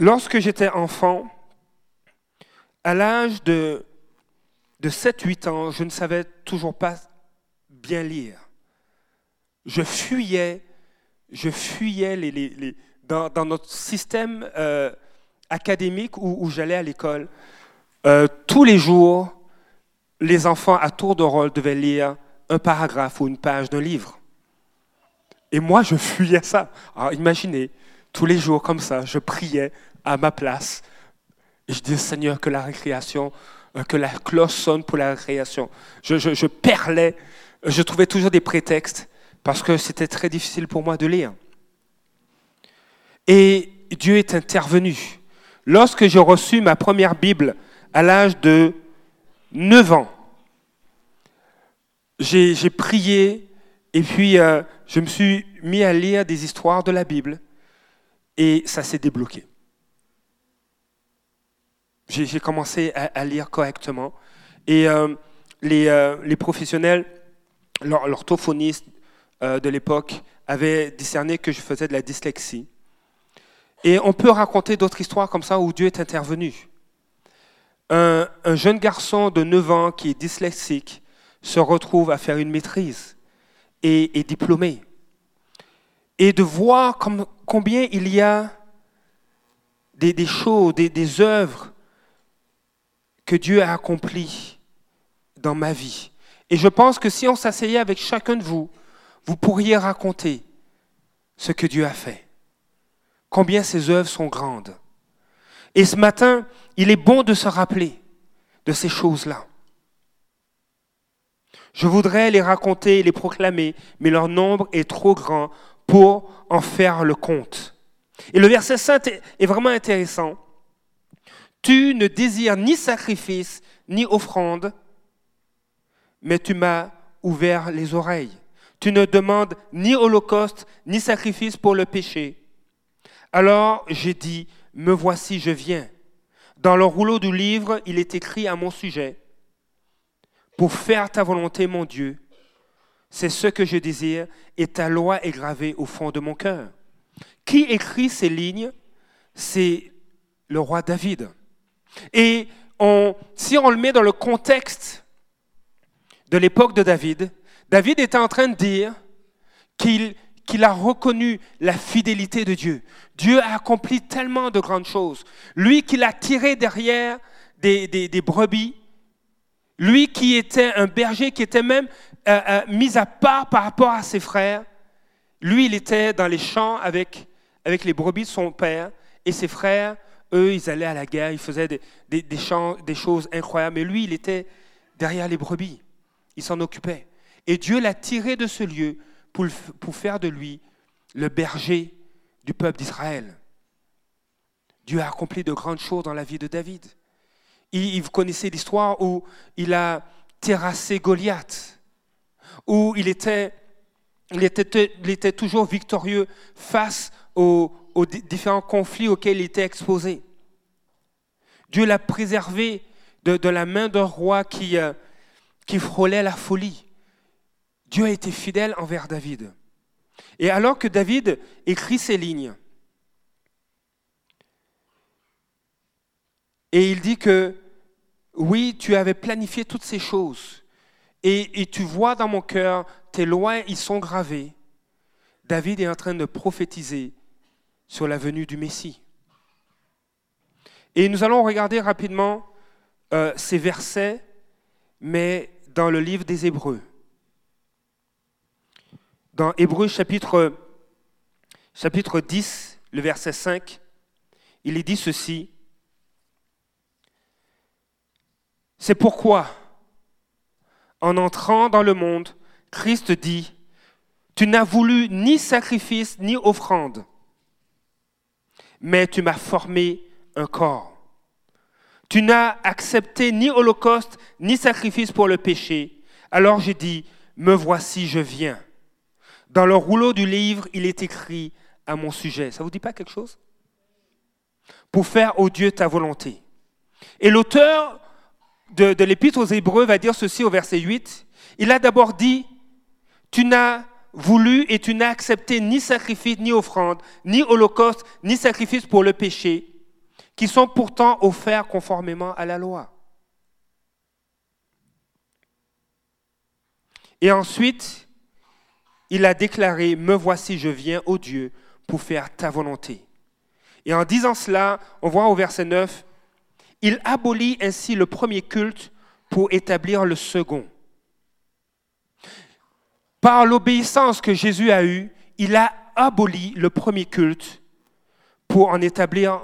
Lorsque j'étais enfant, à l'âge de, de 7-8 ans, je ne savais toujours pas bien lire. Je fuyais, je fuyais dans, notre système euh, académique où, où j'allais à l'école. Euh, tous les jours, les enfants à tour de rôle devaient lire un paragraphe ou une page d'un livre. Et moi, je fuyais ça. Alors imaginez, tous les jours comme ça, je priais à ma place. Je disais, Seigneur, que la récréation, euh, que la cloche sonne pour la récréation. Je perlais, je trouvais toujours des prétextes parce que c'était très difficile pour moi de lire. Et Dieu est intervenu. Lorsque j'ai reçu ma première Bible à l'âge de 9 ans, j'ai prié et puis euh, je me suis mis à lire des histoires de la Bible et ça s'est débloqué. J'ai commencé à, lire correctement et euh, les, euh, les, professionnels, l'orthophoniste euh, de l'époque, avaient discerné que je faisais de la dyslexie. Et on peut raconter d'autres histoires comme ça où Dieu est intervenu. Un, un jeune garçon de 9 ans qui est dyslexique se retrouve à faire une maîtrise et est diplômé. Et de voir comme, combien il y a des, choses, des, des œuvres que Dieu a accomplies dans ma vie. Et je pense que si on s'asseyait avec chacun de vous, vous pourriez raconter ce que Dieu a fait. Combien ses œuvres sont grandes. Et ce matin, il est bon de se rappeler de ces choses-là. Je voudrais les raconter et les proclamer, mais leur nombre est trop grand pour en faire le compte. Et le verset 5 est vraiment intéressant. Tu ne désires ni sacrifice, ni offrande, mais tu m'as ouvert les oreilles. Tu ne demandes ni holocauste, ni sacrifice pour le péché. Alors j'ai dit, me voici, je viens. Dans le rouleau du livre, il est écrit à mon sujet pour faire ta volonté, mon Dieu. C'est ce que je désire et ta loi est gravée au fond de mon cœur. Qui écrit ces lignes? C'est le roi David. Et si on le met dans le contexte de l'époque de David, David était en train de dire qu'il a reconnu la fidélité de Dieu. Dieu a accompli tellement de grandes choses. Lui qui l'a tiré derrière des brebis, lui qui était un berger, qui était même euh, euh, mis à part par rapport à ses frères, lui, il était dans les champs avec, avec les brebis de son père, et ses frères, eux, ils allaient à la guerre, ils faisaient des, des, des, choses incroyables, mais lui, il était derrière les brebis, il s'en occupait. Et Dieu l'a tiré de ce lieu pour, pour faire de lui le berger du peuple d'Israël. Dieu a accompli de grandes choses dans la vie de David. Il, vous connaissez l'histoire où il a terrassé Goliath, où il était, toujours victorieux face aux, différents conflits auxquels il était exposé. Dieu l'a préservé de, la main d'un roi euh, qui frôlait la folie. Dieu a été fidèle envers David. Et alors que David écrit ces lignes, Et il dit que oui, tu avais planifié toutes ces choses. Et, tu vois dans mon cœur, tes lois, ils sont gravés. David est en train de prophétiser sur la venue du Messie. Et nous allons regarder rapidement euh, ces versets, mais dans le livre des Hébreux. Dans Hébreux chapitre, chapitre 10, le verset 5, il est dit ceci. C'est pourquoi, en entrant dans le monde, Christ dit, Tu n'as voulu ni sacrifice ni offrande, mais tu m'as formé un corps. Tu n'as accepté ni holocauste ni sacrifice pour le péché. Alors j'ai dit, Me voici, je viens. Dans le rouleau du livre, il est écrit à mon sujet. Ça ne vous dit pas quelque chose? Pour faire, au Dieu, ta volonté. Et l'auteur de, l'Épître aux Hébreux va dire ceci au verset 8. Il a d'abord dit, tu n'as voulu et tu n'as accepté ni sacrifice, ni offrande, ni holocauste, ni sacrifice pour le péché. qui sont pourtant offerts conformément à la loi. Et ensuite, il a déclaré, Me voici, je viens, ô Dieu, pour faire ta volonté. Et en disant cela, on voit au verset 9, il abolit ainsi le premier culte pour établir le second. Par l'obéissance que Jésus a eue, il a aboli le premier culte pour en établir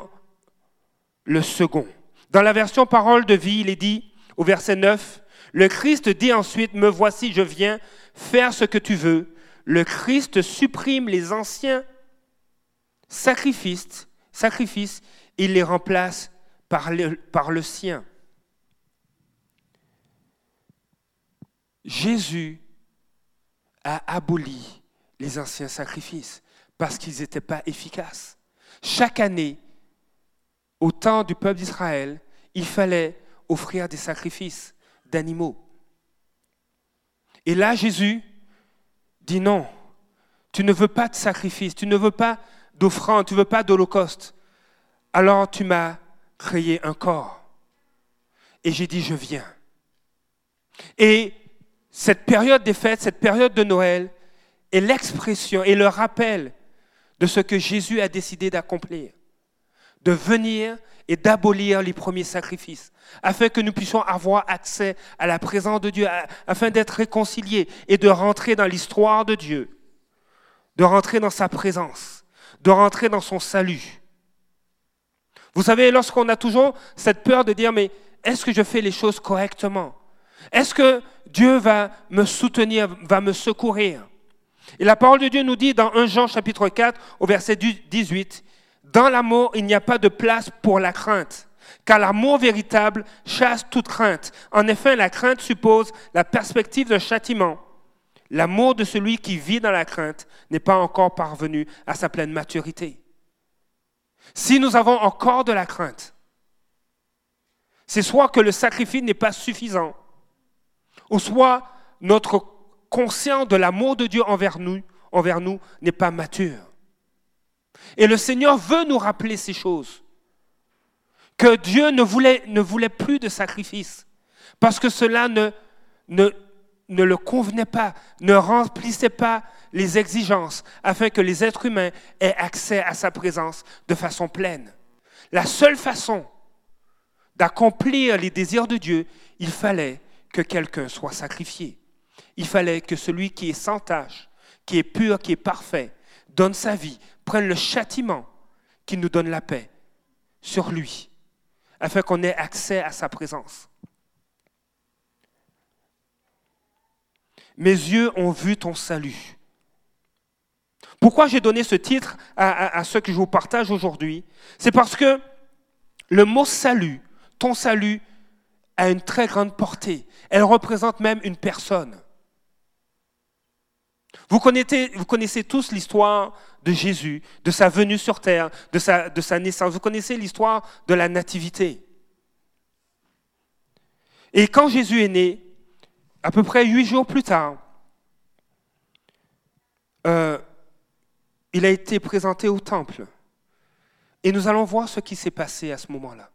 le second. Dans la version parole de vie, il est dit au verset 9, le Christ dit ensuite, me voici, je viens faire ce que tu veux. Le Christ supprime les anciens sacrifices, sacrifices il les remplace par le, sien. Jésus a aboli les anciens sacrifices parce qu'ils n'étaient pas efficaces. Chaque année, au temps du peuple d'Israël, il fallait offrir des sacrifices d'animaux. Et là, Jésus dit non, tu ne veux pas de sacrifice, tu ne veux pas d'offrande, tu ne veux pas d'holocauste. Alors tu m'as créé un corps. Et j'ai dit, je viens. Et cette période des fêtes, cette période de Noël, est l'expression et le rappel de ce que Jésus a décidé d'accomplir, de venir et d'abolir les premiers sacrifices, afin que nous puissions avoir accès à la présence de Dieu, afin d'être réconciliés et de rentrer dans l'histoire de Dieu, de rentrer dans sa présence, de rentrer dans son salut. Vous savez, lorsqu'on a toujours cette peur de dire, mais est-ce que je fais les choses correctement? Est-ce que Dieu va me soutenir, va me secourir? Et la parole de Dieu nous dit dans 1 Jean chapitre 4 au verset 18, Dans l'amour, il n'y a pas de place pour la crainte, car l'amour véritable chasse toute crainte. En effet, la crainte suppose la perspective d'un châtiment. L'amour de celui qui vit dans la crainte n'est pas encore parvenu à sa pleine maturité. Si nous avons encore de la crainte, c'est soit que le sacrifice n'est pas suffisant, ou soit notre conscience de l'amour de Dieu envers nous, n'est pas mature. Et le Seigneur veut nous rappeler ces choses. Que Dieu ne voulait, plus de sacrifice, parce que cela ne le convenait pas, ne remplissait pas les exigences, afin que les êtres humains aient accès à sa présence de façon pleine. La seule façon d'accomplir les désirs de Dieu, il fallait que quelqu'un soit sacrifié. Il fallait que celui qui est sans tâche, qui est pur, qui est parfait, donne sa vie, prenne le châtiment qui nous donne la paix sur lui, afin qu'on ait accès à sa présence. Mes yeux ont vu ton salut. Pourquoi j'ai donné ce titre à, ce que je vous partage aujourd'hui? C'est parce que le mot salut, ton salut, a une très grande portée. Elle représente même une personne. Vous connaissez, tous l'histoire de Jésus, de sa venue sur terre, de sa, de sa naissance. Vous connaissez l'histoire de la nativité. Et quand Jésus est né, à peu près huit jours plus tard, euh, il a été présenté au temple. Et nous allons voir ce qui s'est passé à ce moment-là.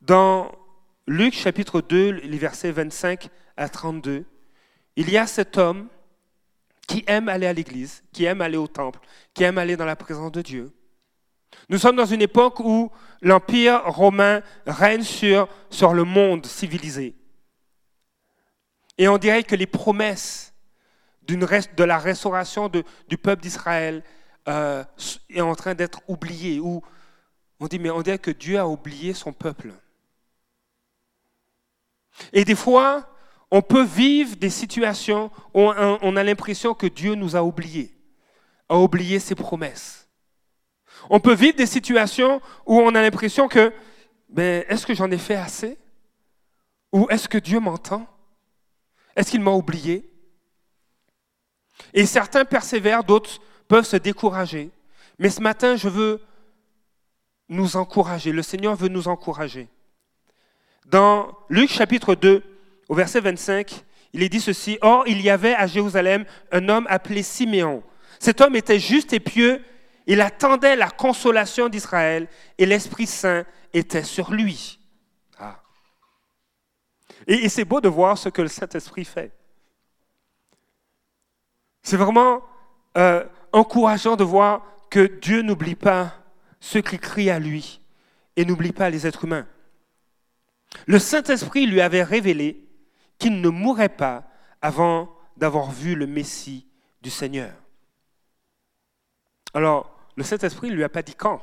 Dans Luc chapitre 2, les versets 25 à 32, il y a cet homme qui aime aller à l'église, qui aime aller au temple, qui aime aller dans la présence de Dieu. Nous sommes dans une époque où l'Empire romain règne sur, sur le monde civilisé. Et on dirait que les promesses de la restauration du peuple d'Israël euh, est en train d'être oubliées. Ou on dit, mais on dirait que Dieu a oublié son peuple. Et des fois, on peut vivre des situations où on a l'impression que Dieu nous a oubliés, a oublié ses promesses. On peut vivre des situations où on a l'impression que, ben, est-ce que j'en ai fait assez? Ou est-ce que Dieu m'entend? Est-ce qu'il m'a oublié? Et certains persévèrent, d'autres peuvent se décourager. Mais ce matin, je veux nous encourager. Le Seigneur veut nous encourager. Dans Luc chapitre 2, au verset 25, il est dit ceci, Or, il y avait à Jérusalem un homme appelé Siméon. Cet homme était juste et pieux Il attendait la consolation d'Israël et l'Esprit Saint était sur lui. Ah. Et, c'est beau de voir ce que le Saint-Esprit fait. C'est vraiment euh, encourageant de voir que Dieu n'oublie pas ceux qui crient à lui et n'oublie pas les êtres humains. Le Saint-Esprit lui avait révélé qu'il ne mourrait pas avant d'avoir vu le Messie du Seigneur. Alors, le Saint-Esprit ne lui a pas dit quand,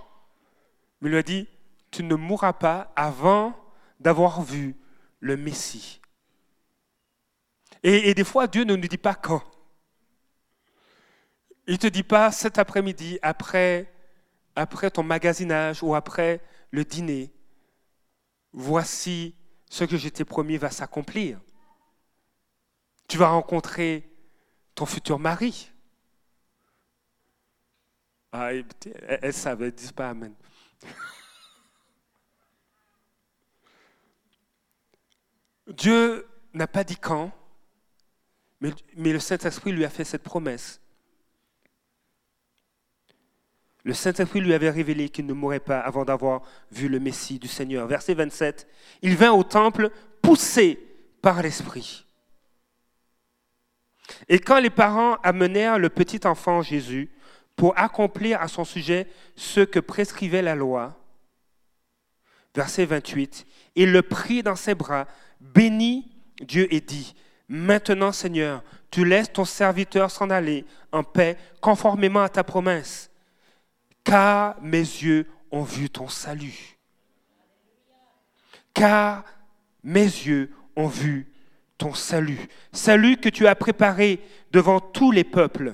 mais lui a dit, tu ne mourras pas avant d'avoir vu le Messie. Et, des fois, Dieu ne nous dit pas quand. Il ne te dit pas cet après-midi, après, après ton magasinage ou après le dîner, voici ce que je t'ai promis va s'accomplir. Tu vas rencontrer ton futur mari. Ah, elle, savait, dis pas Amen. Dieu n'a pas dit quand, mais, mais le Saint-Esprit lui a fait cette promesse. Le Saint-Esprit lui avait révélé qu'il ne mourrait pas avant d'avoir vu le Messie du Seigneur. Verset 27. Il vint au temple poussé par l'Esprit. Et quand les parents amenèrent le petit enfant Jésus pour accomplir à son sujet ce que prescrivait la loi, verset 28, il le prit dans ses bras, bénit Dieu et dit, Maintenant Seigneur, tu laisses ton serviteur s'en aller en paix conformément à ta promesse, car mes yeux ont vu ton salut. Car mes yeux ont vu ton salut. Salut que tu as préparé devant tous les peuples.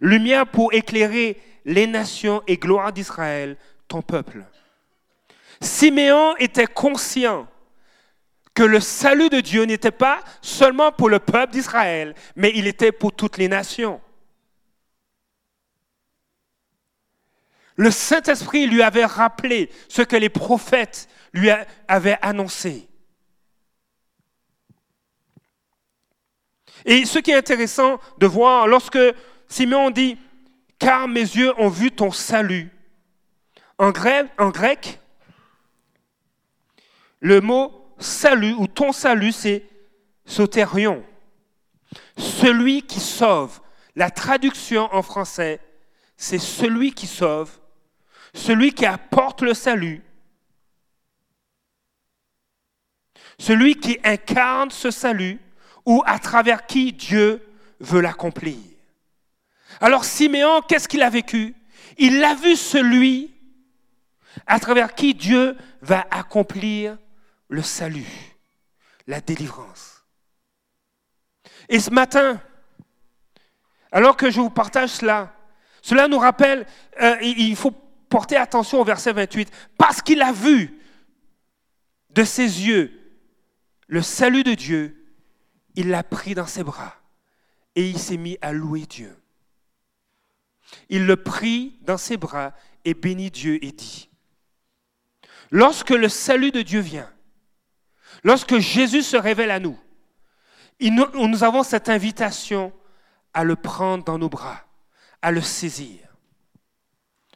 Lumière pour éclairer les nations et gloire d'Israël, ton peuple. Siméon était conscient que le salut de Dieu n'était pas seulement pour le peuple d'Israël, mais il était pour toutes les nations. Le Saint-Esprit lui avait rappelé ce que les prophètes lui avaient annoncé. Et ce qui est intéressant de voir, lorsque Simeon dit, car mes yeux ont vu ton salut, en grec, le mot salut ou ton salut, c'est sotérion, celui qui sauve. La traduction en français, c'est celui qui sauve, celui qui apporte le salut, celui qui incarne ce salut, ou à travers qui Dieu veut l'accomplir. Alors Siméon, qu'est-ce qu'il a vécu? Il a vu celui à travers qui Dieu va accomplir le salut, la délivrance. Et ce matin, alors que je vous partage cela, cela nous rappelle, euh, il faut porter attention au verset 28, parce qu'il a vu de ses yeux le salut de Dieu il l'a pris dans ses bras et il s'est mis à louer Dieu. Il le prit dans ses bras et bénit Dieu et dit, lorsque le salut de Dieu vient, lorsque Jésus se révèle à nous, nous avons cette invitation à le prendre dans nos bras, à le saisir.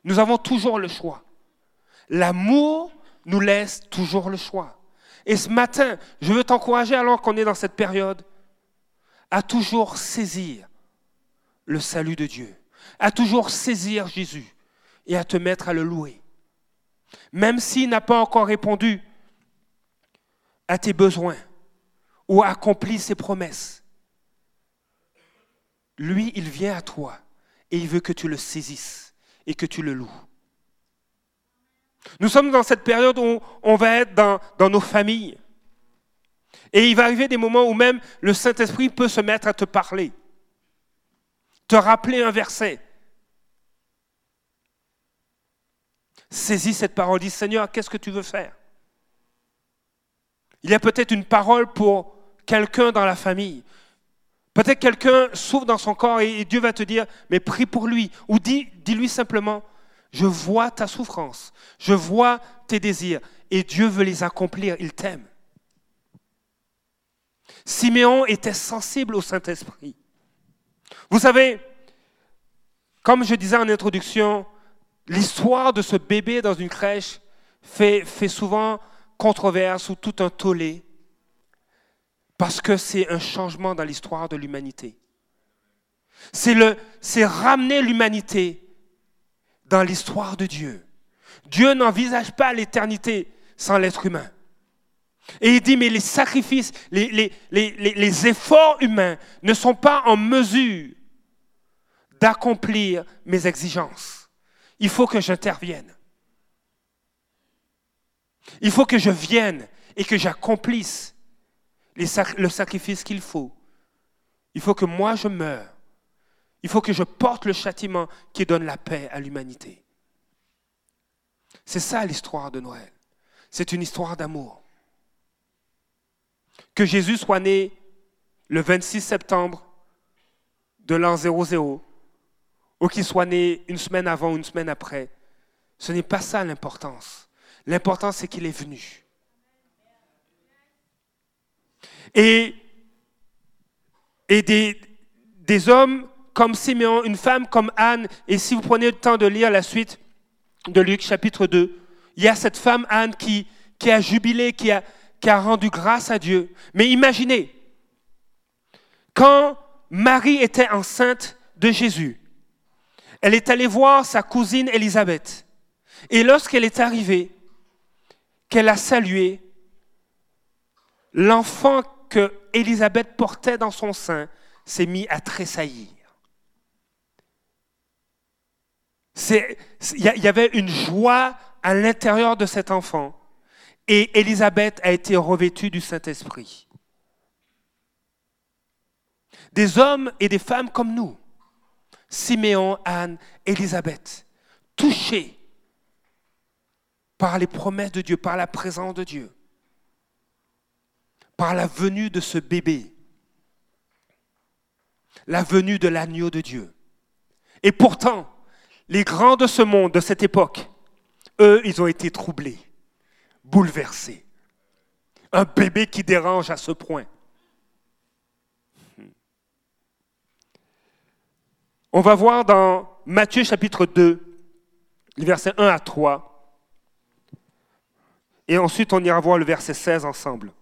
Nous avons toujours le choix. L'amour nous laisse toujours le choix. Et ce matin, je veux t'encourager alors qu'on est dans cette période à toujours saisir le salut de Dieu, à toujours saisir Jésus et à te mettre à le louer. Même s'il n'a pas encore répondu à tes besoins ou accompli ses promesses, lui, il vient à toi et il veut que tu le saisisses et que tu le loues. Nous sommes dans cette période où on va être dans, nos familles. Et il va arriver des moments où même le Saint-Esprit peut se mettre à te parler, te rappeler un verset. Saisis cette parole, dis Seigneur, qu'est-ce que tu veux faire? Il y a peut-être une parole pour quelqu'un dans la famille. Peut-être quelqu'un souffre dans son corps et Dieu va te dire, mais prie pour lui. Ou dis, dis-lui simplement, je vois ta souffrance, je vois tes désirs et Dieu veut les accomplir, il t'aime. Siméon était sensible au Saint-Esprit. Vous savez, Comme je disais en introduction, l'histoire de ce bébé dans une crèche fait souvent controverse ou tout un tollé parce que c'est un changement dans l'histoire de l'humanité. C'est, ramener l'humanité dans l'histoire de Dieu. Dieu n'envisage pas l'éternité sans l'être humain. Et il dit, mais les sacrifices, les, efforts humains ne sont pas en mesure d'accomplir mes exigences. Il faut que j'intervienne. Il faut que je vienne et que j'accomplisse le sacrifice qu'il faut. Il faut que moi je meure. Il faut que je porte le châtiment qui donne la paix à l'humanité. C'est ça l'histoire de Noël. C'est une histoire d'amour. Que Jésus soit né le 26 septembre de l'an 00, ou qu'il soit né une semaine avant ou une semaine après, ce n'est pas ça l'importance. L'important, c'est qu'il est venu. Et, et des, des hommes comme Siméon, une femme comme Anne, et si vous prenez le temps de lire la suite de Luc chapitre 2, il y a cette femme Anne qui, qui a jubilé, qui a, qui a rendu grâce à Dieu. Mais imaginez, quand Marie était enceinte de Jésus, elle est allée voir sa cousine Élisabeth. Et lorsqu'elle est arrivée, qu'elle a salué, l'enfant que Élisabeth portait dans son sein s'est mis à tressaillir. Il y avait une joie à l'intérieur de cet enfant et Élisabeth a été revêtue du Saint-Esprit. Des hommes et des femmes comme nous, Siméon, Anne, Élisabeth, touchés par les promesses de Dieu, par la présence de Dieu, par la venue de ce bébé, la venue de l'agneau de Dieu. Et pourtant, les grands de ce monde, de cette époque, eux, ils ont été troublés, bouleversés. Un bébé qui dérange à ce point. On va voir dans Matthieu chapitre 2, les versets 1 à 3. Et ensuite, on ira voir le verset 16 ensemble.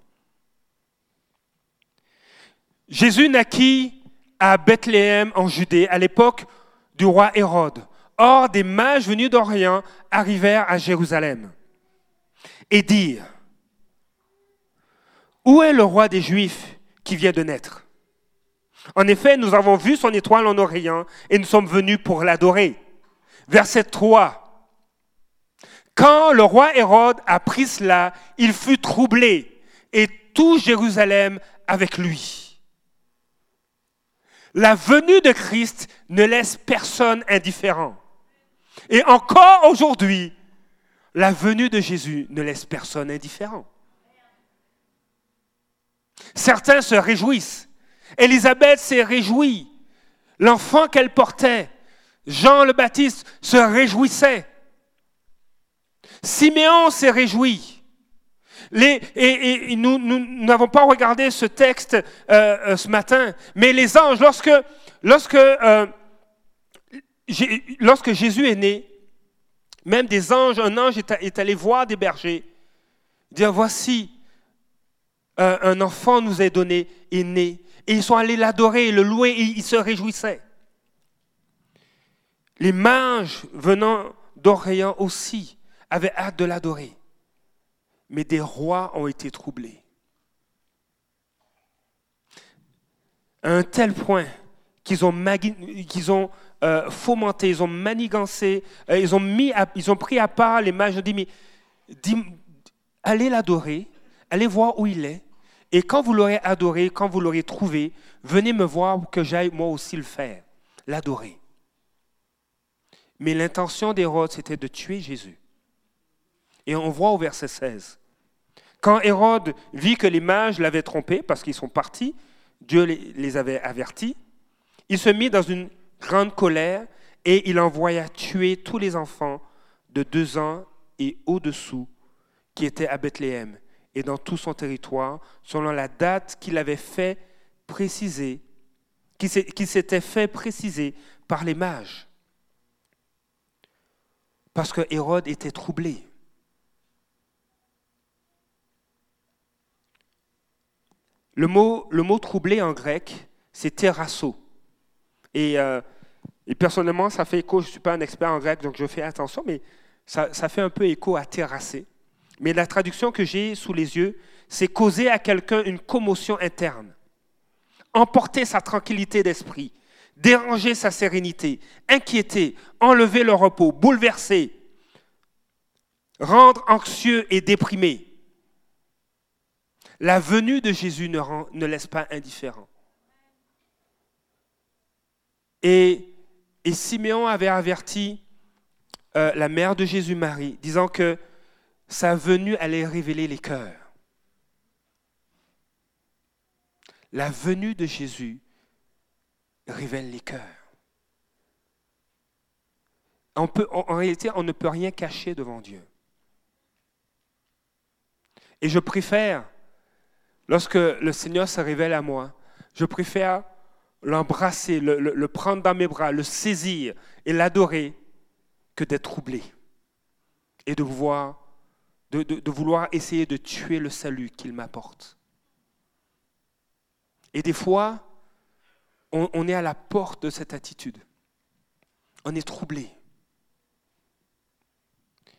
Jésus naquit à Bethléem en Judée à l'époque du roi Hérode. Or, des mages venus d'Orient arrivèrent à Jérusalem et dirent, Où est le roi des Juifs qui vient de naître? En effet, nous avons vu son étoile en Orient et nous sommes venus pour l'adorer. Verset 3. Quand le roi Hérode apprit cela, il fut troublé et tout Jérusalem avec lui. La venue de Christ ne laisse personne indifférent. Et encore aujourd'hui, la venue de Jésus ne laisse personne indifférent. Certains se réjouissent. Élisabeth s'est réjouie. L'enfant qu'elle portait, Jean le Baptiste, se réjouissait. Siméon s'est réjoui. Et, nous n'avons pas regardé ce texte euh, euh, ce matin, mais les anges, euh, lorsque Jésus est né, même des anges, un ange est, allé voir des bergers, dire voici, un enfant nous est donné, est né. Et ils sont allés l'adorer, le louer, et ils se réjouissaient. Les mages venant d'Orient aussi avaient hâte de l'adorer. Mais des rois ont été troublés. À un tel point qu'ils ont, ont euh, fomenté, ils ont manigancé, euh, ils, ont pris à part les mages. Ils ont dit, mais allez l'adorer, allez voir où il est. Et quand vous l'aurez adoré, quand vous l'aurez trouvé, venez me voir pour que j'aille moi aussi le faire, l'adorer. Mais l'intention d'Hérode, c'était de tuer Jésus. Et on voit au verset 16. Quand Hérode vit que les mages l'avaient trompé parce qu'ils sont partis, Dieu les avait avertis, il se mit dans une grande colère et il envoya tuer tous les enfants de deux ans et au-dessous qui étaient à Bethléem et dans tout son territoire, selon la date qu'il avait fait préciser, qui s'était fait préciser par les mages. Parce que Hérode était troublé. Le mot, troublé en grec, c'est terrasso. Et, euh, personnellement, ça fait écho, je ne suis pas un expert en grec, donc je fais attention, mais ça, ça fait un peu écho à terrasser. Mais la traduction que j'ai sous les yeux, c'est causer à quelqu'un une commotion interne, emporter sa tranquillité d'esprit, déranger sa sérénité, inquiéter, enlever le repos, bouleverser, rendre anxieux et déprimé. La venue de Jésus ne, laisse pas indifférent. Et, Siméon avait averti euh, la mère de Jésus-Marie, disant que sa venue allait révéler les cœurs. La venue de Jésus révèle les cœurs. En, réalité, on ne peut rien cacher devant Dieu. Et je préfère, lorsque le Seigneur se révèle à moi, je préfère l'embrasser, le, prendre dans mes bras, le saisir et l'adorer que d'être troublé et de, vouloir essayer de tuer le salut qu'il m'apporte. Et des fois, on, est à la porte de cette attitude. On est troublé.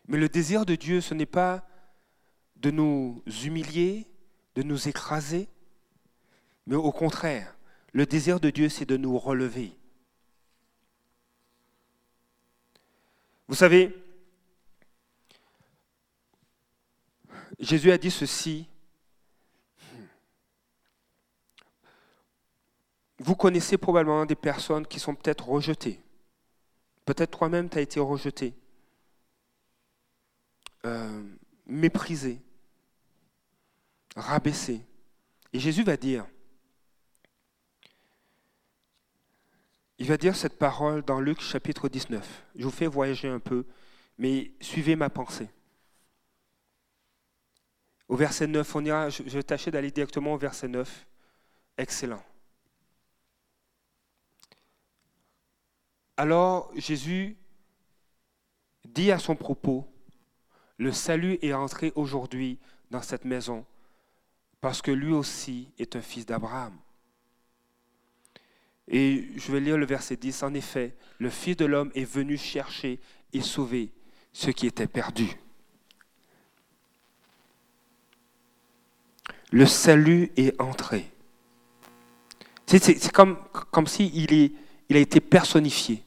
Mais le désir de Dieu, ce n'est pas de nous humilier, de nous écraser, mais au contraire, le désir de Dieu, c'est de nous relever. Vous savez, Jésus a dit ceci. Vous connaissez probablement des personnes qui sont peut-être rejetées. Peut-être toi-même, tu as été rejeté, euh, méprisé, rabaissé. Et Jésus va dire, Il va dire cette parole dans Luc chapitre 19. Je vous fais voyager un peu, mais suivez ma pensée. Au verset 9, on ira, je vais tâcher d'aller directement au verset 9. Excellent. Alors Jésus dit à son propos, le salut est entré aujourd'hui dans cette maison parce que lui aussi est un fils d'Abraham. Et je vais lire le verset 10. En effet, le Fils de l'homme est venu chercher et sauver ceux qui étaient perdus. Le salut est entré. C'est comme, comme s'il il, il a été personnifié.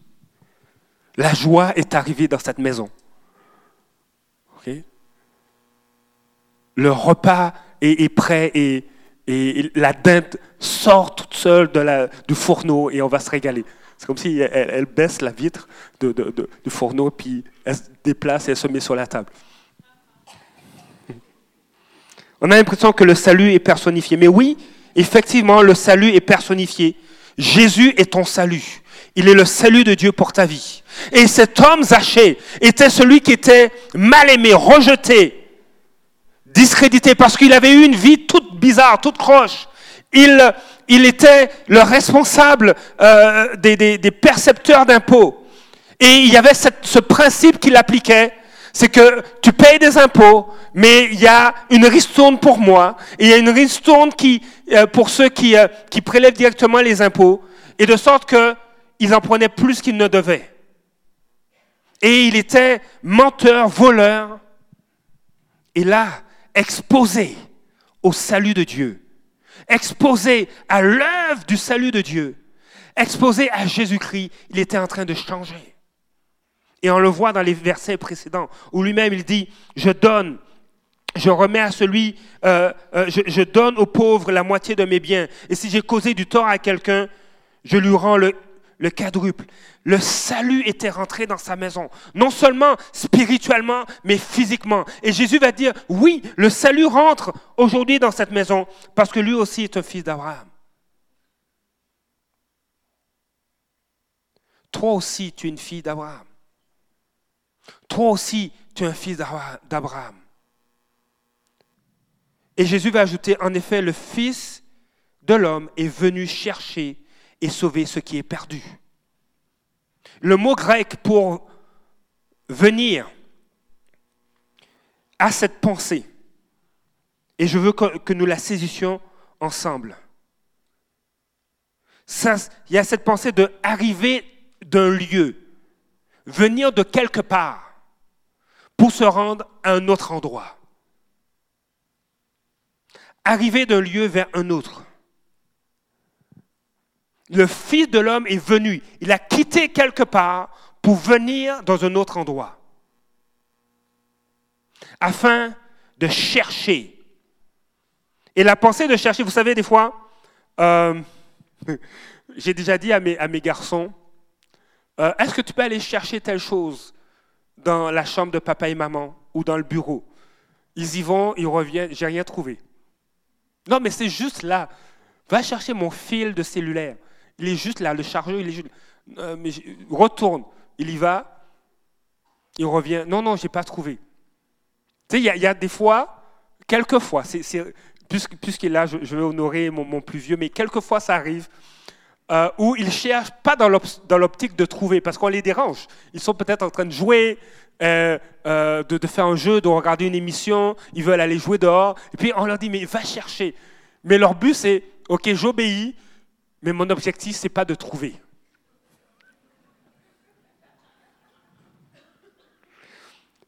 La joie est arrivée dans cette maison. Le repas est, est prêt et et la dinde sort toute seule de la, du fourneau et on va se régaler. C'est comme si elle, baisse la vitre de, du fourneau, puis elle se déplace et elle se met sur la table. On a l'impression que le salut est personnifié. Mais oui, effectivement, le salut est personnifié. Jésus est ton salut. Il est le salut de Dieu pour ta vie. Et cet homme Zaché était celui qui était mal aimé, rejeté, discrédité parce qu'il avait eu une vie toute bizarre, toute croche. Il, il était le responsable euh, des, des, des, percepteurs d'impôts. Et il y avait cette, ce principe qu'il appliquait, c'est que tu payes des impôts, mais il y a une ristourne pour moi, et il y a une ristourne qui, euh, pour ceux qui, euh, qui prélèvent directement les impôts, et de sorte qu'ils en prenaient plus qu'ils ne devaient. Et il était menteur, voleur. Et là, exposé au salut de Dieu, exposé à l'œuvre du salut de Dieu, exposé à Jésus-Christ, il était en train de changer. Et on le voit dans les versets précédents, où lui-même il dit, je donne, je remets à celui, euh, euh, je, je donne aux pauvres la moitié de mes biens. Et si j'ai causé du tort à quelqu'un, je lui rends le le quadruple. Le salut était rentré dans sa maison, non seulement spirituellement, mais physiquement. Et Jésus va dire, oui, le salut rentre aujourd'hui dans cette maison, parce que lui aussi est un fils d'Abraham. Toi aussi, tu es une fille d'Abraham. Toi aussi, tu es un fils d'Abraham. Et Jésus va ajouter, en effet, le Fils de l'homme est venu chercher et sauver ce qui est perdu. Le mot grec pour venir à cette pensée. Et je veux que, nous la saisissions ensemble. il y a cette pensée de arriver d'un lieu, venir de quelque part pour se rendre à un autre endroit. Arriver d'un lieu vers un autre. Le Fils de l'homme est venu. Il a quitté quelque part pour venir dans un autre endroit. Afin de chercher. Et la pensée de chercher, vous savez, des fois, euh, j'ai déjà dit à mes, garçons, euh, est-ce que tu peux aller chercher telle chose dans la chambre de papa et maman ou dans le bureau? Ils y vont, ils reviennent, j'ai rien trouvé. Non, mais c'est juste là. Va chercher mon fil de cellulaire. Il est juste là, le chargeur, il est juste euh, mais retourne. Il y va, il revient. Non, non, je n'ai pas trouvé. Tu sais, il y, a des fois, quelquefois, puisqu'il est là, je, vais honorer mon, plus vieux, mais quelquefois ça arrive euh, où ils cherchent pas dans l'optique de trouver, parce qu'on les dérange. Ils sont peut-être en train de jouer, euh, de, de, faire un jeu, de regarder une émission, ils veulent aller jouer dehors, et puis on leur dit, mais va chercher. Mais leur but, c'est, OK, j'obéis, mais mon objectif, ce n'est pas de trouver.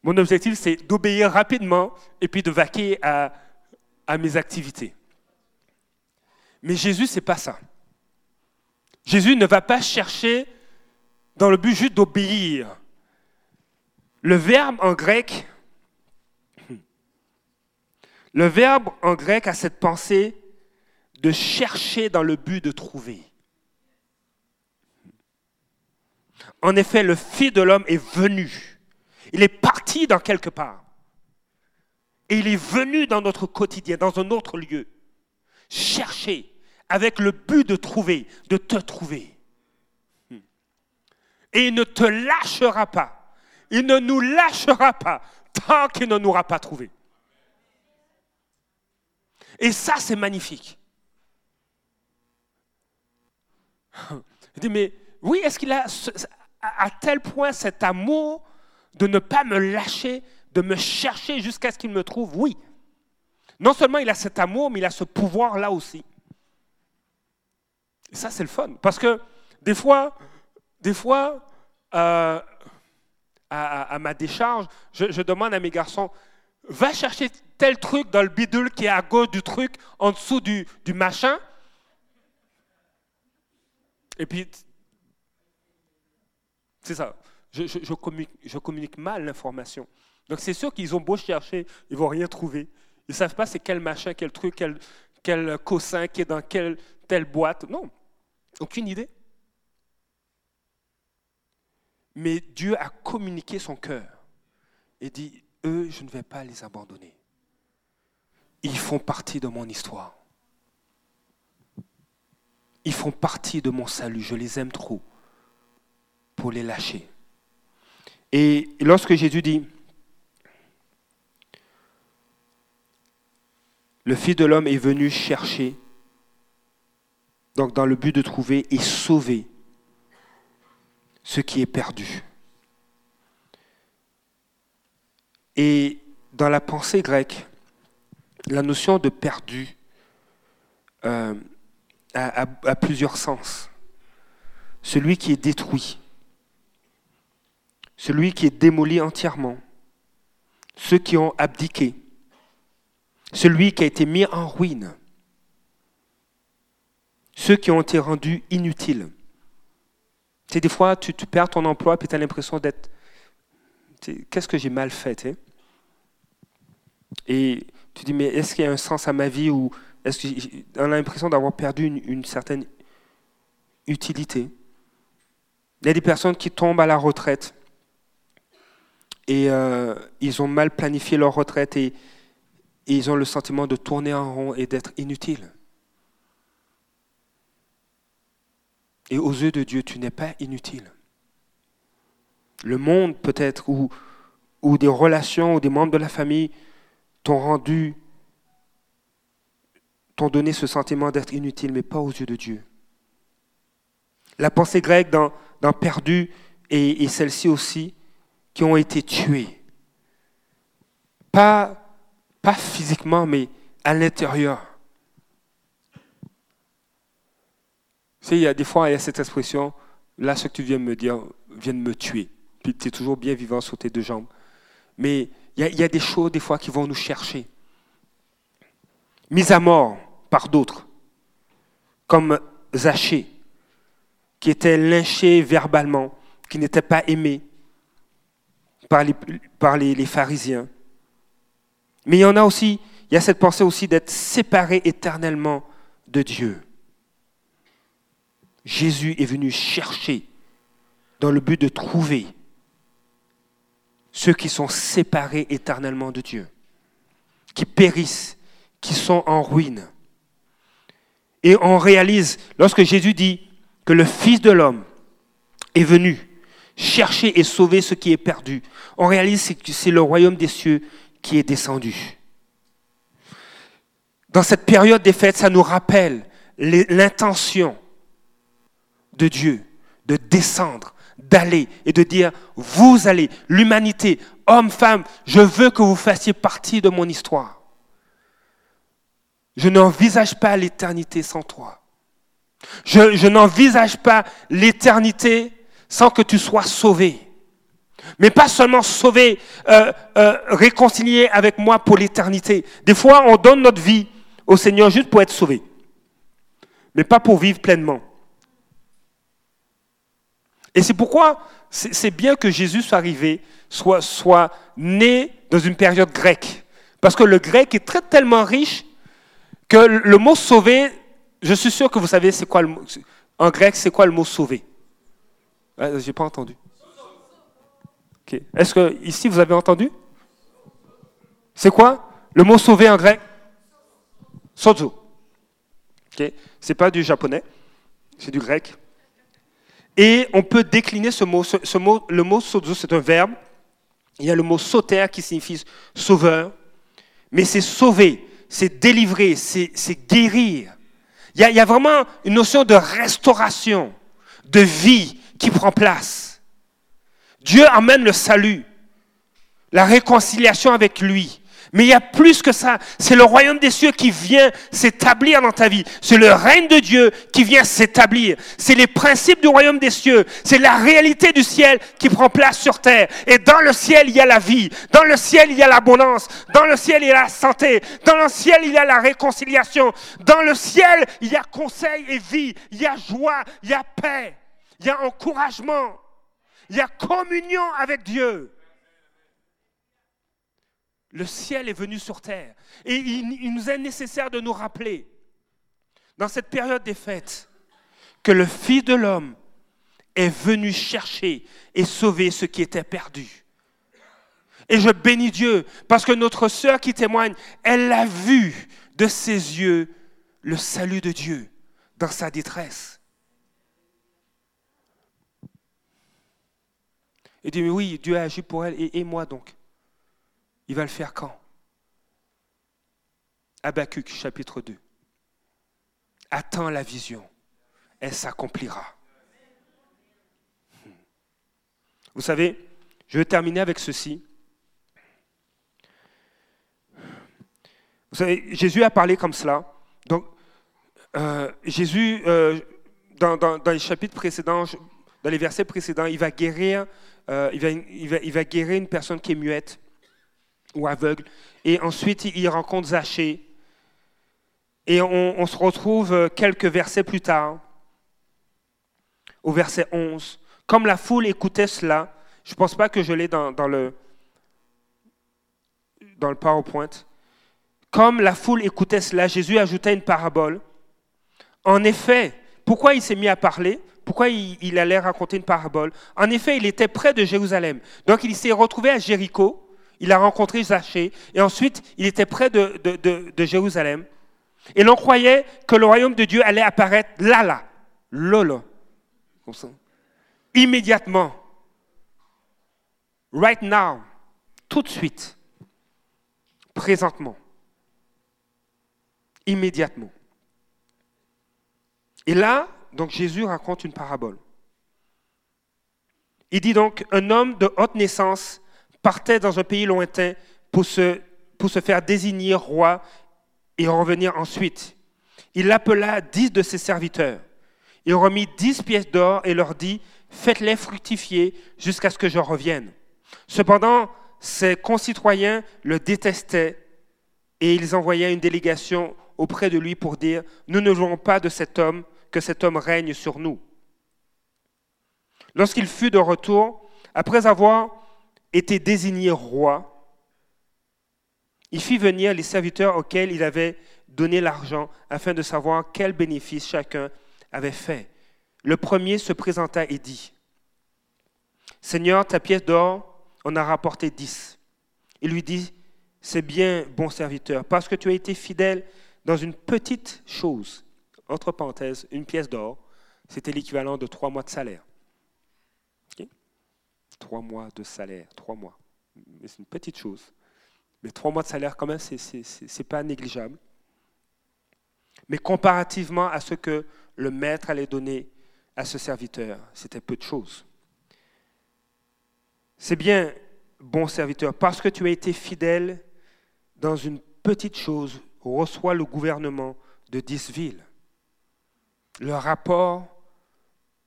Mon objectif, c'est d'obéir rapidement et puis de vaquer à, mes activités. Mais Jésus, ce n'est pas ça. Jésus ne va pas chercher dans le but juste d'obéir. Le verbe en grec, le verbe en grec a cette pensée de chercher dans le but de trouver. En effet, le Fils de l'homme est venu. Il est parti dans quelque part. Et il est venu dans notre quotidien, dans un autre lieu. Chercher avec le but de trouver, de te trouver. Et il ne te lâchera pas. Il ne nous lâchera pas tant qu'il ne nous aura pas trouvé. Et ça, c'est magnifique. Je dis, mais oui, est-ce qu'il a à tel point cet amour de ne pas me lâcher, de me chercher jusqu'à ce qu'il me trouve? Oui. Non seulement il a cet amour, mais il a ce pouvoir-là aussi. Et ça, c'est le fun. Parce que des fois, des fois euh, à, ma décharge, je, demande à mes garçons, va chercher tel truc dans le bidule qui est à gauche du truc, en dessous du, du machin, et puis, c'est ça. Je, communique, mal l'information. Donc c'est sûr qu'ils ont beau chercher, ils vont rien trouver. Ils ne savent pas c'est quel machin, quel truc, quel, quel cossin qui est dans quelle telle boîte. Non, aucune idée. Mais Dieu a communiqué son cœur et dit, eux, je ne vais pas les abandonner. Ils font partie de mon histoire. Ils font partie de mon salut. Je les aime trop pour les lâcher. Et lorsque Jésus dit, le Fils de l'homme est venu chercher, donc dans le but de trouver et sauver ce qui est perdu. Et dans la pensée grecque, la notion de perdu euh, a, plusieurs sens. Celui qui est détruit, celui qui est démoli entièrement, ceux qui ont abdiqué, celui qui a été mis en ruine, ceux qui ont été rendus inutiles. C'est des fois, tu, perds ton emploi et tu as l'impression d'être... Qu'est-ce que j'ai mal fait Et tu dis, mais est-ce qu'il y a un sens à ma vie ou est-ce qu'on a l'impression d'avoir perdu une, certaine utilité Il y a des personnes qui tombent à la retraite et euh, ils ont mal planifié leur retraite et, ils ont le sentiment de tourner en rond et d'être inutiles. Et aux yeux de Dieu, tu n'es pas inutile. Le monde peut-être, ou, ou des relations, ou des membres de la famille t'ont rendu t'ont donné ce sentiment d'être inutile, mais pas aux yeux de Dieu. La pensée grecque dans, perdu et, celle-ci aussi qui ont été tués. Pas, pas physiquement, mais à l'intérieur. Tu sais, il y a des fois, il y a cette expression, là, ce que tu viens de me dire vient de me tuer. Puis tu es toujours bien vivant sur tes deux jambes. Mais il y, a, des choses, des fois, qui vont nous chercher. Mis à mort par d'autres, comme Zachée, qui était lynché verbalement, qui n'était pas aimé par, les, par les, pharisiens. Mais il y en a aussi, il y a cette pensée aussi d'être séparé éternellement de Dieu. Jésus est venu chercher dans le but de trouver ceux qui sont séparés éternellement de Dieu, qui périssent, qui sont en ruine. Et on réalise, lorsque Jésus dit que le Fils de l'homme est venu chercher et sauver ce qui est perdu, on réalise que c'est le royaume des cieux qui est descendu. Dans cette période des fêtes, ça nous rappelle l'intention de Dieu de descendre, d'aller et de dire, vous allez, l'humanité, homme, femme, je veux que vous fassiez partie de mon histoire. Je n'envisage pas l'éternité sans toi. Je, n'envisage pas l'éternité sans que tu sois sauvé. Mais pas seulement sauvé, euh, euh, réconcilié avec moi pour l'éternité. Des fois, on donne notre vie au Seigneur juste pour être sauvé, mais pas pour vivre pleinement. Et c'est pourquoi c'est bien que Jésus soit arrivé, soit, soit né dans une période grecque. Parce que le grec est très tellement riche que le mot sauver, je suis sûr que vous savez c'est quoi le. En grec, c'est quoi le mot sauver? Je n'ai pas entendu. Est-ce que ici vous avez entendu? C'est quoi Le mot sauver en grec? Sozo. Ce n'est pas du japonais, c'est du grec. Et on peut décliner ce mot. Ce, mot le mot sozo, c'est un verbe. Il y a le mot sauter qui signifie sauveur. Mais c'est sauver, c'est délivrer, c'est guérir. Il y, a, vraiment une notion de restauration, de vie qui prend place. Dieu amène le salut, la réconciliation avec lui. Mais il y a plus que ça. C'est le royaume des cieux qui vient s'établir dans ta vie. C'est le règne de Dieu qui vient s'établir. C'est les principes du royaume des cieux. C'est la réalité du ciel qui prend place sur terre. Et dans le ciel, il y a la vie. Dans le ciel, il y a l'abondance. Dans le ciel, il y a la santé. Dans le ciel, il y a la réconciliation. Dans le ciel, il y a conseil et vie. Il y a joie. Il y a paix. Il y a encouragement. Il y a communion avec Dieu le ciel est venu sur terre. Et il, nous est nécessaire de nous rappeler, dans cette période des fêtes, que le Fils de l'homme est venu chercher et sauver ce qui était perdu. Et je bénis Dieu parce que notre sœur qui témoigne, elle a vu de ses yeux le salut de Dieu dans sa détresse. Et dit, oui, Dieu a agi pour elle et moi donc. Il va le faire quand? Habakkuk chapitre 2. Attends la vision, elle s'accomplira. Vous savez, je vais terminer avec ceci. Vous savez, Jésus a parlé comme cela. Donc, euh, Jésus, euh, dans, les chapitres précédents, dans les versets précédents, il va guérir, euh, il va guérir une personne qui est muette ou aveugle. Et ensuite, il rencontre Zachée. Et on, se retrouve euh, quelques versets plus tard, au verset 11. Comme la foule écoutait cela, je ne pense pas que je l'ai dans, le, dans le PowerPoint. Comme la foule écoutait cela, Jésus ajoutait une parabole. En effet, pourquoi il s'est mis à parler? Pourquoi il, il allait raconter une parabole? En effet, il était près de Jérusalem. Donc il s'est retrouvé à Jéricho il a rencontré Zachée, et ensuite il était près de, Jérusalem. Et l'on croyait que le royaume de Dieu allait apparaître là, là, lolo, immédiatement, right now, tout de suite, présentement, immédiatement. Et là, donc Jésus raconte une parabole. Il dit donc, un homme de haute naissance partait dans un pays lointain pour se, faire désigner roi et revenir ensuite. Il appela dix de ses serviteurs. Il remit dix pièces d'or et leur dit, faites-les fructifier jusqu'à ce que je revienne. Cependant, ses concitoyens le détestaient et ils envoyaient une délégation auprès de lui pour dire, nous ne voulons pas de cet homme, que cet homme règne sur nous. Lorsqu'il fut de retour, après avoir été désigné roi, il fit venir les serviteurs auxquels il avait donné l'argent afin de savoir quel bénéfice chacun avait fait. Le premier se présenta et dit, Seigneur, ta pièce d'or en a rapporté dix. Il lui dit, c'est bien, bon serviteur, parce que tu as été fidèle dans une petite chose. Entre parenthèses, une pièce d'or, c'était l'équivalent de trois mois de salaire. Trois mois de salaire, trois mois. C'est une petite chose. Mais trois mois de salaire, quand même, ce n'est pas négligeable. Mais comparativement à ce que le maître allait donner à ce serviteur, c'était peu de choses. C'est bien, bon serviteur, parce que tu as été fidèle dans une petite chose, reçois le gouvernement de dix villes. Le rapport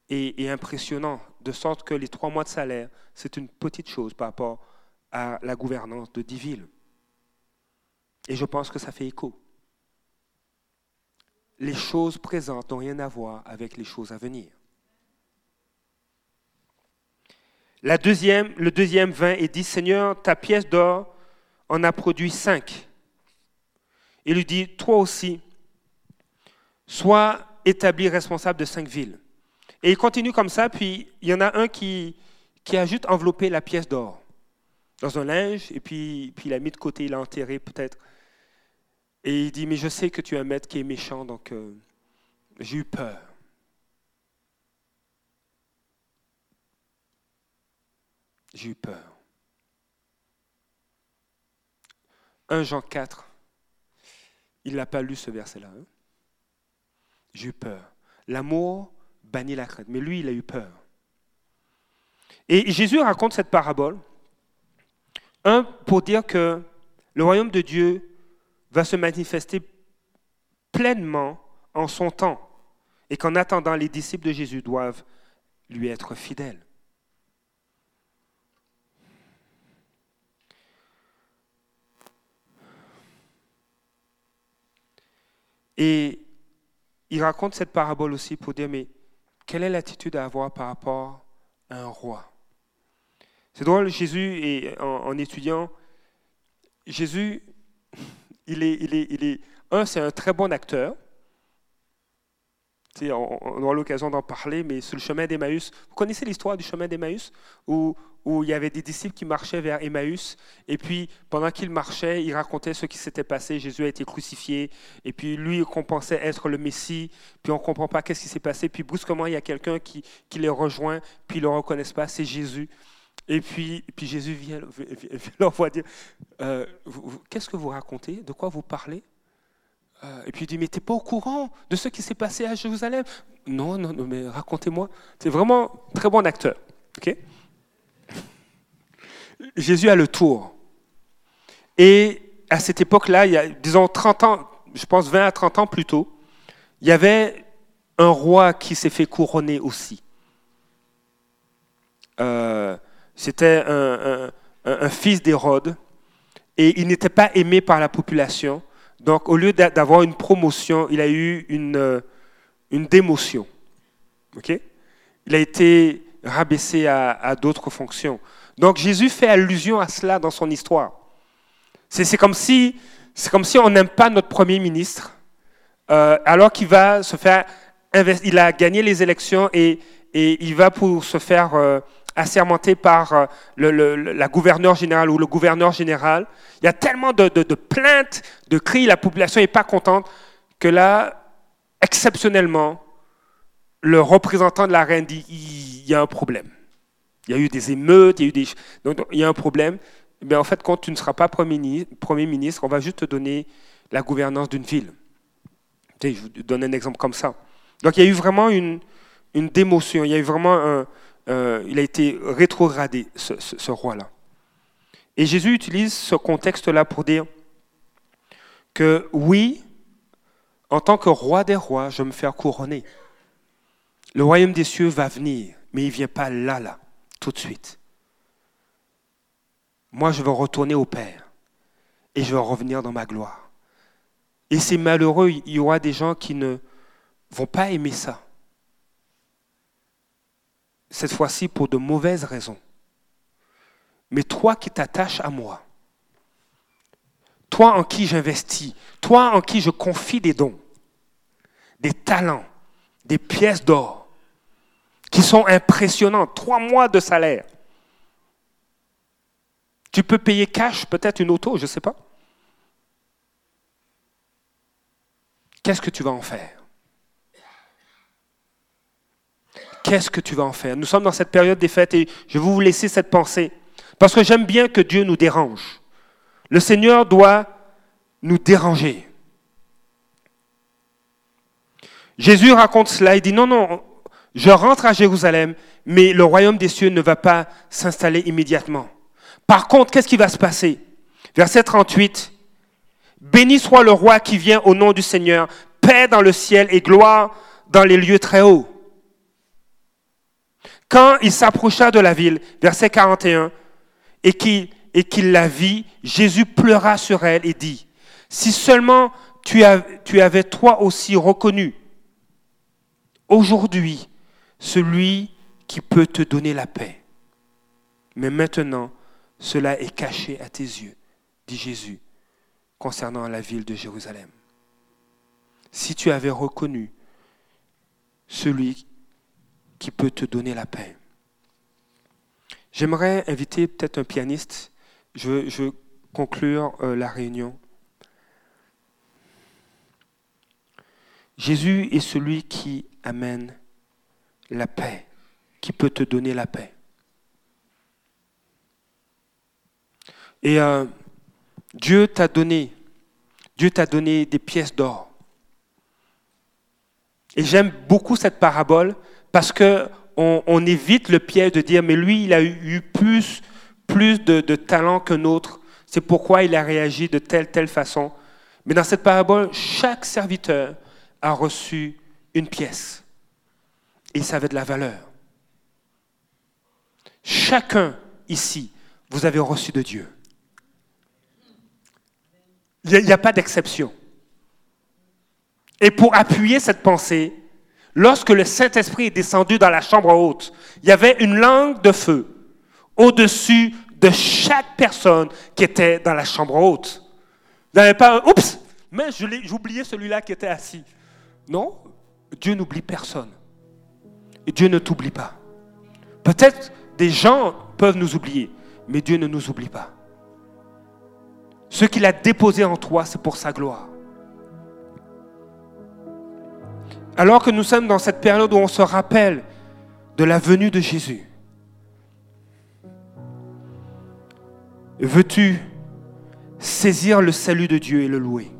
est impressionnant de sorte que les trois mois de salaire, c'est une petite chose par rapport à la gouvernance de dix villes. Et je pense que ça fait écho. Les choses présentes n'ont rien à voir avec les choses à venir. Le deuxième vin et dit, Seigneur, ta pièce d'or en a produit cinq. Il lui dit, toi aussi, sois établi responsable de cinq villes. Et il continue comme ça, puis il y en a un qui, qui a juste enveloppé la pièce d'or dans un linge, et puis, puis il l'a mis de côté, il l'a enterré peut-être. Et il dit, mais je sais que tu es un maître qui est méchant, donc euh, j'ai eu peur. J'ai eu peur. 1 Jean 4, il n'a pas lu ce verset-là. Hein. J'ai eu peur. L'amour bannit la crainte. Mais lui, il a eu peur. Et Jésus raconte cette parabole. Un, pour dire que le royaume de Dieu va se manifester pleinement en son temps. Et qu'en attendant, les disciples de Jésus doivent lui être fidèles. Et il raconte cette parabole aussi pour dire, mais quelle est l'attitude à avoir par rapport à un roi? C'est drôle, Jésus, et en, étudiant, Jésus, il est, il est, il est un, c'est un très bon acteur. On, aura l'occasion d'en parler, mais sur le chemin d'Emmaüs, vous connaissez l'histoire du chemin d'Emmaüs? Où où il y avait des disciples qui marchaient vers Emmaüs, et puis pendant qu'ils marchaient, ils racontaient ce qui s'était passé. Jésus a été crucifié, et puis lui, qu'on pensait être le Messie, puis on ne comprend pas qu'est-ce qui s'est passé. Puis brusquement, il y a quelqu'un qui, les rejoint, puis ils ne le reconnaissent pas, c'est Jésus. Et puis, puis Jésus vient, leur voir dire, euh, qu'est-ce que vous racontez? De quoi vous parlez? Euh, Et puis il dit, mais tu n'es pas au courant de ce qui s'est passé à Jérusalem? Non, non, non, mais racontez-moi. C'est vraiment très bon acteur. ok? Jésus a le tour. Et à cette époque-là, il y a, disons 30 ans, je pense 20 à 30 ans plus tôt, il y avait un roi qui s'est fait couronner aussi. Euh, c'était un, fils d'Hérode et il n'était pas aimé par la population. Donc au lieu d'avoir une promotion, il a eu une, une démotion. il a été rabaissé à d'autres fonctions. Donc Jésus fait allusion à cela dans son histoire. C'est comme si, comme si on n'aime pas notre premier ministre, euh, alors qu'il va se faire, il a gagné les élections et, et il va pour se faire euh, assermenter par euh, la gouverneure générale ou le gouverneur général. Il y a tellement de, plaintes, de cris, la population n'est pas contente que là, exceptionnellement, le représentant de la reine dit il y a un problème. Il y a eu des émeutes, il y a eu des... Donc, il y a un problème. Mais en fait, quand tu ne seras pas Premier ministre, on va juste te donner la gouvernance d'une ville. Je vous donne un exemple comme ça. Donc il y a eu vraiment une, une démotion, il y a eu vraiment euh, il a été rétrogradé, ce, roi-là. Et Jésus utilise ce contexte-là pour dire que oui, en tant que roi des rois, je vais me faire couronner. Le royaume des cieux va venir, mais il ne vient pas là, là, tout de suite. Moi, je veux retourner au Père et je veux revenir dans ma gloire. Et c'est malheureux, il y aura des gens qui ne vont pas aimer ça. Cette fois-ci pour de mauvaises raisons. Mais toi qui t'attaches à moi, toi en qui j'investis, toi en qui je confie des dons, des talents, des pièces d'or, qui sont impressionnantes, trois mois de salaire. Tu peux payer cash peut-être une auto, je ne sais pas. Qu'est-ce que tu vas en faire? Qu'est-ce que tu vas en faire? Nous sommes dans cette période des fêtes et je vais vous laisser cette pensée. Parce que j'aime bien que Dieu nous dérange. Le Seigneur doit nous déranger. Jésus raconte cela, il dit non, non, je rentre à Jérusalem, mais le royaume des cieux ne va pas s'installer immédiatement. Par contre, qu'est-ce qui va se passer? Verset 38, Béni soit le roi qui vient au nom du Seigneur, paix dans le ciel et gloire dans les lieux très hauts. Quand il s'approcha de la ville, verset 41, et qu'il et qu'il la vit, Jésus pleura sur elle et dit, si seulement tu, tu avais toi aussi reconnu aujourd'hui celui qui peut te donner la paix. Mais maintenant, cela est caché à tes yeux, dit Jésus, concernant la ville de Jérusalem. Si tu avais reconnu celui qui peut te donner la paix. J'aimerais inviter peut-être un pianiste. Je veux, conclure euh, la réunion. Jésus est celui qui amène la paix, qui peut te donner la paix. Et euh, Dieu t'a donné, Dieu t'a donné des pièces d'or. Et j'aime beaucoup cette parabole parce que on, évite le piège de dire mais lui il a eu plus plus de, de talent qu'un autre. C'est pourquoi il a réagi de telle telle façon. Mais dans cette parabole, chaque serviteur a reçu une pièce. Et ça avait de la valeur. Chacun ici, vous avez reçu de Dieu. Il n'y a, pas d'exception. Et pour appuyer cette pensée, lorsque le Saint-Esprit est descendu dans la chambre haute, il y avait une langue de feu au-dessus de chaque personne qui était dans la chambre haute. Vous n'avez pas un oups, mais j'ai oublié celui-là qui était assis. Non, Dieu n'oublie personne. Et Dieu ne t'oublie pas. Peut-être des gens peuvent nous oublier, mais Dieu ne nous oublie pas. Ce qu'il a déposé en toi, c'est pour sa gloire. Alors que nous sommes dans cette période où on se rappelle de la venue de Jésus, veux-tu saisir le salut de Dieu et le louer?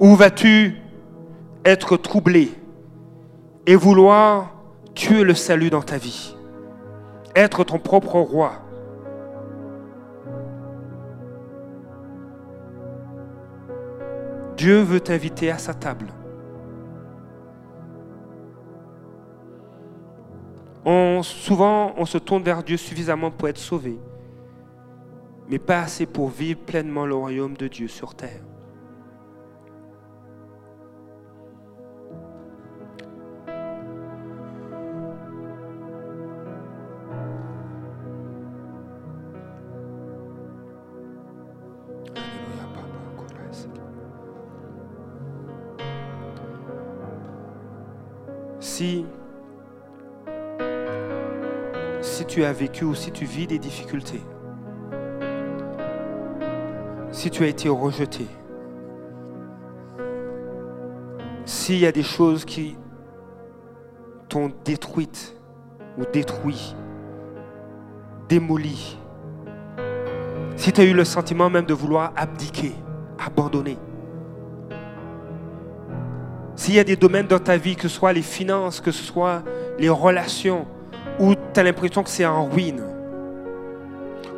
Ou vas-tu être troublé et vouloir tuer le salut dans ta vie? Être ton propre roi Dieu veut t'inviter à sa table. Souvent, on se tourne vers Dieu suffisamment pour être sauvé, mais pas assez pour vivre pleinement le royaume de Dieu sur terre. Tu as vécu ou si tu vis des difficultés, si tu as été rejeté, s'il y a des choses qui t'ont détruite ou détruit, démoli, si tu as eu le sentiment même de vouloir abdiquer, abandonner, s'il y a des domaines dans ta vie, que ce soit les finances, que ce soit les relations où tu as l'impression que c'est en ruine.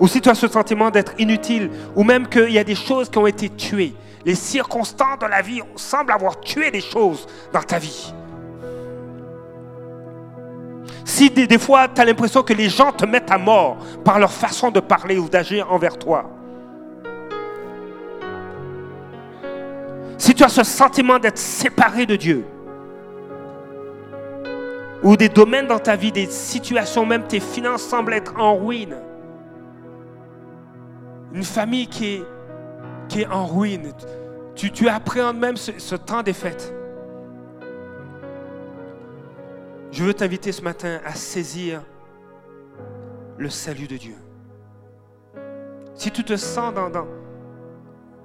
Ou si tu as ce sentiment d'être inutile, ou même qu'il y a des choses qui ont été tuées. Les circonstances de la vie semblent avoir tué des choses dans ta vie. Si des, des fois tu as l'impression que les gens te mettent à mort par leur façon de parler ou d'agir envers toi. Si tu as ce sentiment d'être séparé de Dieu, ou des domaines dans ta vie, des situations, même tes finances semblent être en ruine, une famille qui est, en ruine, tu, tu appréhendes même ce, temps des fêtes. Je veux t'inviter ce matin à saisir le salut de Dieu. Si tu te sens dans, dans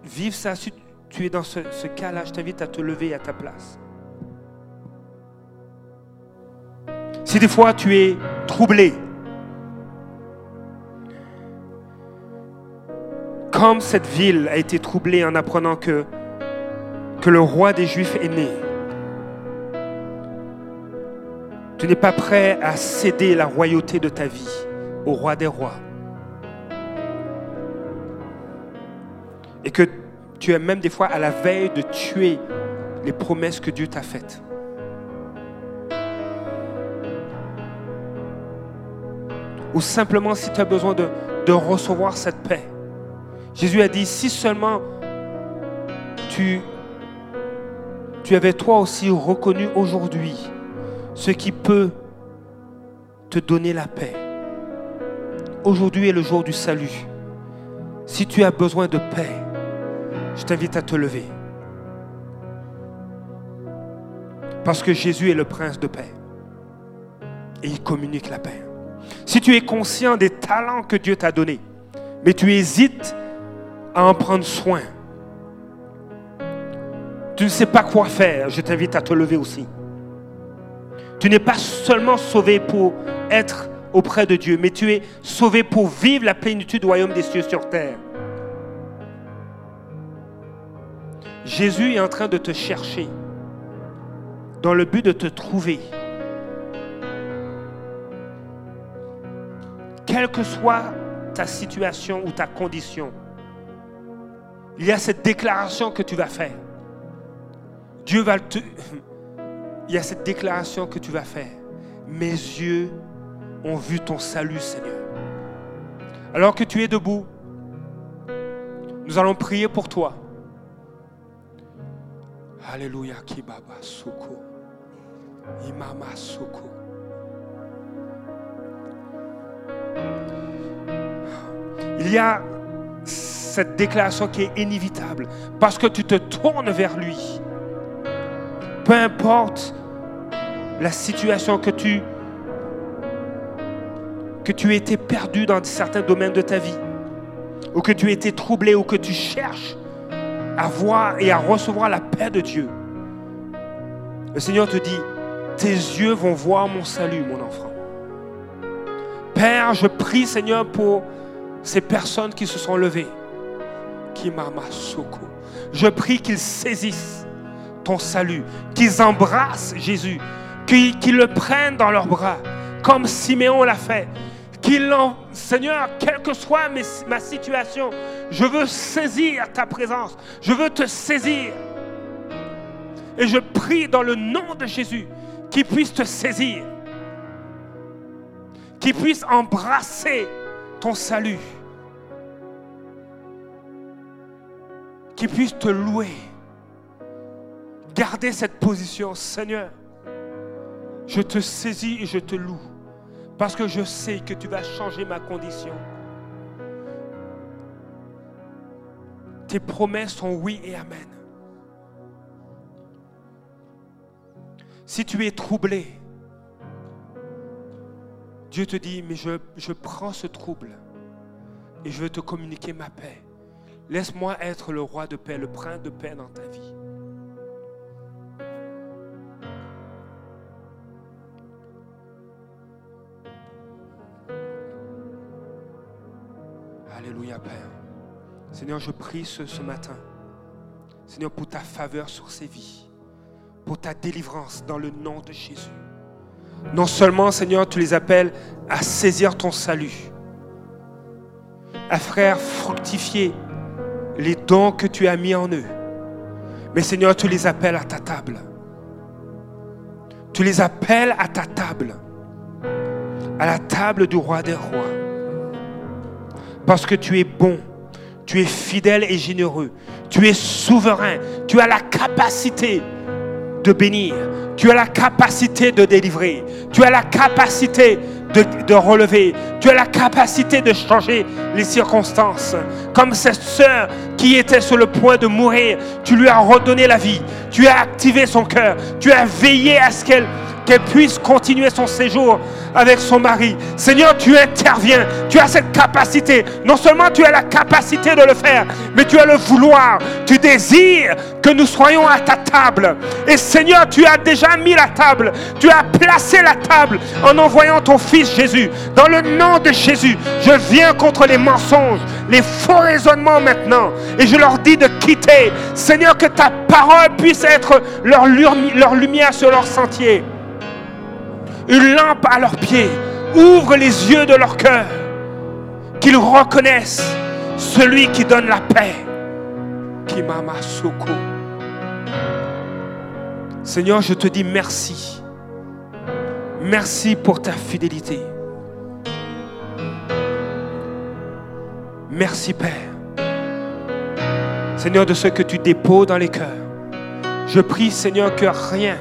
vivre ça, si tu es dans ce cas-là, je t'invite à te lever à ta place. Si des fois tu es troublé, comme cette ville a été troublée en apprenant que, le roi des Juifs est né, tu n'es pas prêt à céder la royauté de ta vie au roi des rois. Et que tu es même des fois à la veille de tuer les promesses que Dieu t'a faites. Ou simplement si tu as besoin de, recevoir cette paix. Jésus a dit, si seulement tu, tu avais toi aussi reconnu aujourd'hui ce qui peut te donner la paix. Aujourd'hui est le jour du salut. Si tu as besoin de paix, je t'invite à te lever. Parce que Jésus est le prince de paix. Et il communique la paix. Si tu es conscient des talents que Dieu t'a donnés, mais tu hésites à en prendre soin, tu ne sais pas quoi faire, je t'invite à te lever aussi. Tu n'es pas seulement sauvé pour être auprès de Dieu, mais tu es sauvé pour vivre la plénitude du royaume des cieux sur terre. Jésus est en train de te chercher dans le but de te trouver. Quelle que soit ta situation ou ta condition, il y a cette déclaration que tu vas faire. Dieu va te... Il y a cette déclaration que tu vas faire. Mes yeux ont vu ton salut, Seigneur. Alors que tu es debout, nous allons prier pour toi. Alléluia, Kibaba Soko. Imama Soko. Il y a cette déclaration qui est inévitable parce que tu te tournes vers lui. Peu importe la situation que tu que tu étais perdu dans certains domaines de ta vie, ou que tu étais troublé, ou que tu cherches à voir et à recevoir la paix de Dieu. Le Seigneur te dit, tes yeux vont voir mon salut, mon enfant. Père, je prie, Seigneur, pour ces personnes qui se sont levées. Je prie qu'ils saisissent ton salut, qu'ils embrassent Jésus, qu'ils le prennent dans leurs bras, comme Siméon l'a fait. Seigneur, quelle que soit ma situation, je veux saisir ta présence. Je veux te saisir. Et je prie dans le nom de Jésus qu'il puisse te saisir. Qu'il puisse embrasser ton salut. Qu'il puisse te louer. Garder cette position, Seigneur. Je te saisis et je te loue. Parce que je sais que tu vas changer ma condition. Tes promesses sont oui et amen. Si tu es troublé, Dieu te dit, mais je, prends ce trouble et je veux te communiquer ma paix. Laisse-moi être le roi de paix, le prince de paix dans ta vie. Alléluia, Père. Seigneur, je prie ce, ce matin, Seigneur, pour ta faveur sur ces vies, pour ta délivrance dans le nom de Jésus. Non seulement, Seigneur, tu les appelles à saisir ton salut, à frère fructifier les dons que tu as mis en eux, mais Seigneur, tu les appelles à ta table. Tu les appelles à ta table, à la table du roi des rois. Parce que tu es bon, tu es fidèle et généreux, tu es souverain, tu as la capacité de bénir, tu as la capacité de délivrer, tu as la capacité de, relever. Tu as la capacité de changer les circonstances. Comme cette sœur qui était sur le point de mourir, tu lui as redonné la vie. Tu as activé son cœur. Tu as veillé à ce qu'elle qu'elle puisse continuer son séjour avec son mari. Seigneur, tu interviens, tu as cette capacité. Non seulement tu as la capacité de le faire, mais tu as le vouloir. Tu désires que nous soyons à ta table. Et Seigneur, tu as déjà mis la table. Tu as placé la table en envoyant ton Fils Jésus. Dans le nom de Jésus, je viens contre les mensonges, les faux raisonnements maintenant. Et je leur dis de quitter. Seigneur, que ta parole puisse être leur, leur lumière sur leur sentier une lampe à leurs pieds. Ouvre les yeux de leur cœur, qu'ils reconnaissent celui qui donne la paix. Kimama Soko. Seigneur, je te dis merci. Merci pour ta fidélité. Merci Père. Seigneur, de ce que tu déposes dans les cœurs. Je prie Seigneur que rien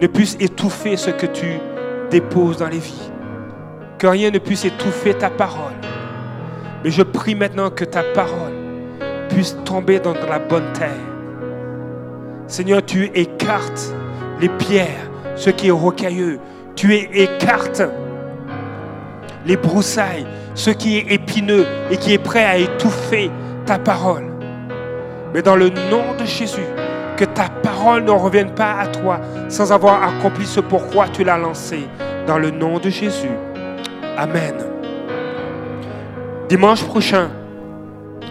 ne puisse étouffer ce que tu déposes dans les vies. Que rien ne puisse étouffer ta parole. Mais je prie maintenant que ta parole puisse tomber dans la bonne terre. Seigneur, tu écartes les pierres, ce qui est rocailleux. Tu écartes les broussailles, ce qui est épineux et qui est prêt à étouffer ta parole. Mais dans le nom de Jésus, que ta parole ne revienne pas à toi sans avoir accompli ce pourquoi tu l'as lancé. Dans le nom de Jésus. Amen. Dimanche prochain,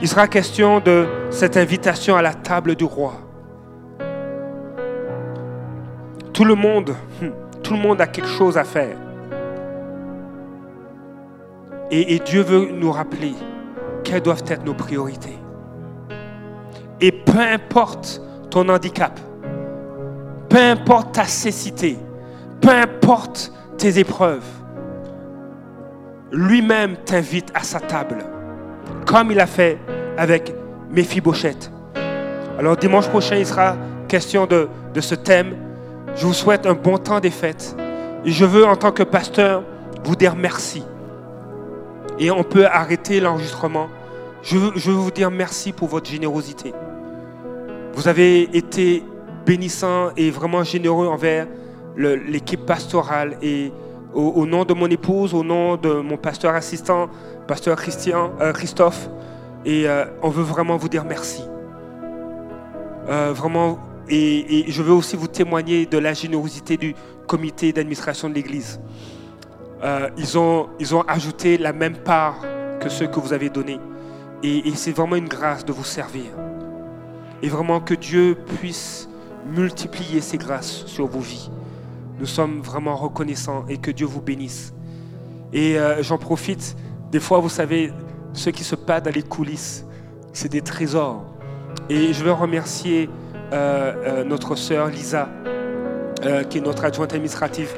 il sera question de cette invitation à la table du roi. Tout le monde, hmm, tout le monde a quelque chose à faire. Et, et Dieu veut nous rappeler quelles doivent être nos priorités. Et peu importe handicap, peu importe ta cécité, peu importe tes épreuves, lui-même t'invite à sa table, comme il a fait avec Méphibosheth. Alors dimanche prochain, il sera question de, ce thème. Je vous souhaite un bon temps des fêtes. Et je veux, en tant que pasteur, vous dire merci. Et on peut arrêter l'enregistrement. Je je veux vous dire merci pour votre générosité. Vous avez été bénissant et vraiment généreux envers l'équipe pastorale et au, nom de mon épouse, au nom de mon pasteur assistant, pasteur Christian, euh, Christophe, et euh, on veut vraiment vous dire merci. Euh, vraiment, et, je veux aussi vous témoigner de la générosité du comité d'administration de l'Église. ils, ont, ils ont ajouté la même part que ceux que vous avez donnés. et c'est vraiment une grâce de vous servir. Et vraiment que Dieu puisse multiplier ses grâces sur vos vies. Nous sommes vraiment reconnaissants et que Dieu vous bénisse. Et euh, j'en profite, des fois, vous savez, ce qui se passe dans les coulisses, c'est des trésors. Et je veux remercier euh, euh, notre sœur Lisa, qui est notre adjointe administrative,